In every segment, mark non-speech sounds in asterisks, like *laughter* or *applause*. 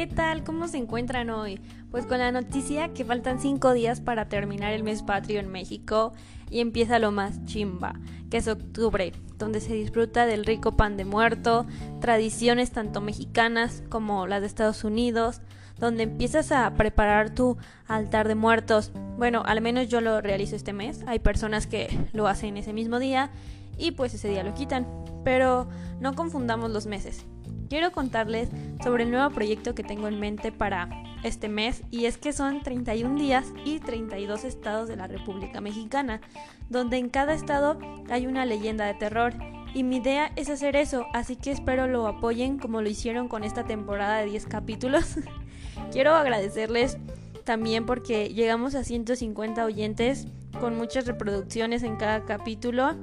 ¿qué tal? ¿Cómo se encuentran hoy? Pues con la noticia que faltan 5 días para terminar el mes patrio en México y empieza lo más chimba, que es octubre, donde se disfruta del rico pan de muerto, tradiciones tanto mexicanas como las de Estados Unidos, donde empiezas a preparar tu altar de muertos. Bueno, al menos yo lo realizo este mes, hay personas que lo hacen ese mismo día y pues ese día lo quitan, pero no confundamos los meses quiero contarles sobre el nuevo proyecto que tengo en mente para este mes y es que son 31 días y 32 estados de la República Mexicana, donde en cada estado hay una leyenda de terror y mi idea es hacer eso, así que espero lo apoyen como lo hicieron con esta temporada de 10 capítulos. *laughs* quiero agradecerles también porque llegamos a 150 oyentes con muchas reproducciones en cada capítulo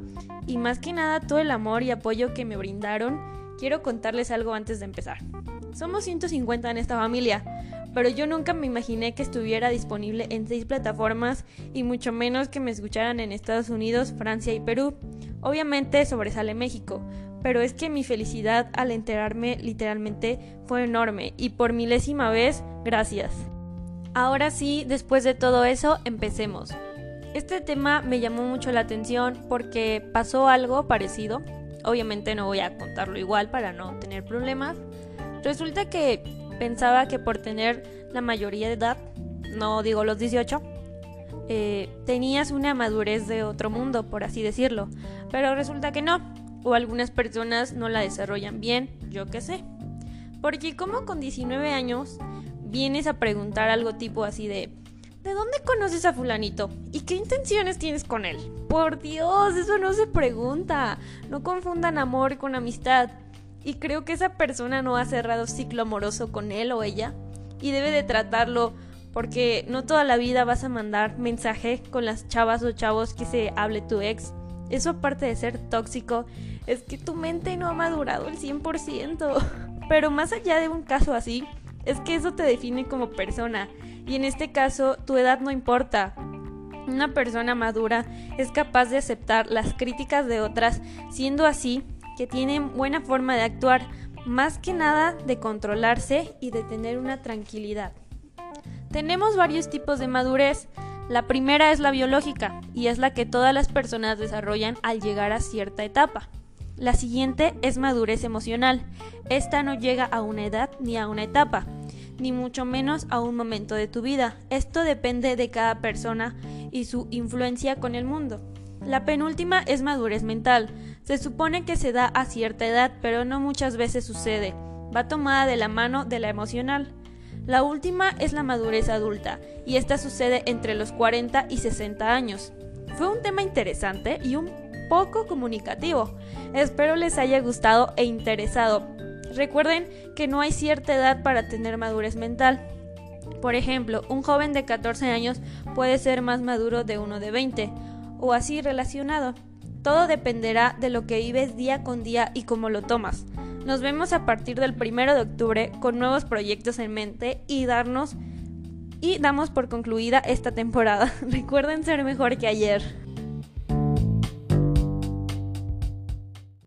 y más que nada todo el amor y apoyo que me brindaron quiero contarles algo antes de empezar. Somos 150 en esta familia, pero yo nunca me imaginé que estuviera disponible en seis plataformas y mucho menos que me escucharan en Estados Unidos, Francia y Perú. Obviamente sobresale México, pero es que mi felicidad al enterarme literalmente fue enorme y por milésima vez, gracias. Ahora sí, después de todo eso, empecemos. Este tema me llamó mucho la atención porque pasó algo parecido Obviamente no voy a contarlo igual para no tener problemas. Resulta que pensaba que por tener la mayoría de edad, no digo los 18, eh, tenías una madurez de otro mundo, por así decirlo. Pero resulta que no. O algunas personas no la desarrollan bien, yo qué sé. Porque como con 19 años vienes a preguntar algo tipo así de, ¿De dónde conoces a fulanito? ¿Y qué intenciones tienes con él? Por Dios, eso no se pregunta. No confundan amor con amistad. Y creo que esa persona no ha cerrado ciclo amoroso con él o ella. Y debe de tratarlo porque no toda la vida vas a mandar mensaje con las chavas o chavos que se hable tu ex. Eso aparte de ser tóxico, es que tu mente no ha madurado el 100%. *laughs* Pero más allá de un caso así, es que eso te define como persona y en este caso tu edad no importa. Una persona madura es capaz de aceptar las críticas de otras, siendo así que tienen buena forma de actuar, más que nada de controlarse y de tener una tranquilidad. Tenemos varios tipos de madurez. La primera es la biológica y es la que todas las personas desarrollan al llegar a cierta etapa. La siguiente es madurez emocional. Esta no llega a una edad ni a una etapa, ni mucho menos a un momento de tu vida. Esto depende de cada persona y su influencia con el mundo. La penúltima es madurez mental. Se supone que se da a cierta edad, pero no muchas veces sucede. Va tomada de la mano de la emocional. La última es la madurez adulta, y esta sucede entre los 40 y 60 años. Fue un tema interesante y un poco comunicativo. Espero les haya gustado e interesado. Recuerden que no hay cierta edad para tener madurez mental. Por ejemplo, un joven de 14 años puede ser más maduro de uno de 20, o así relacionado. Todo dependerá de lo que vives día con día y cómo lo tomas. Nos vemos a partir del 1 de octubre con nuevos proyectos en mente y darnos y damos por concluida esta temporada. *laughs* Recuerden ser mejor que ayer.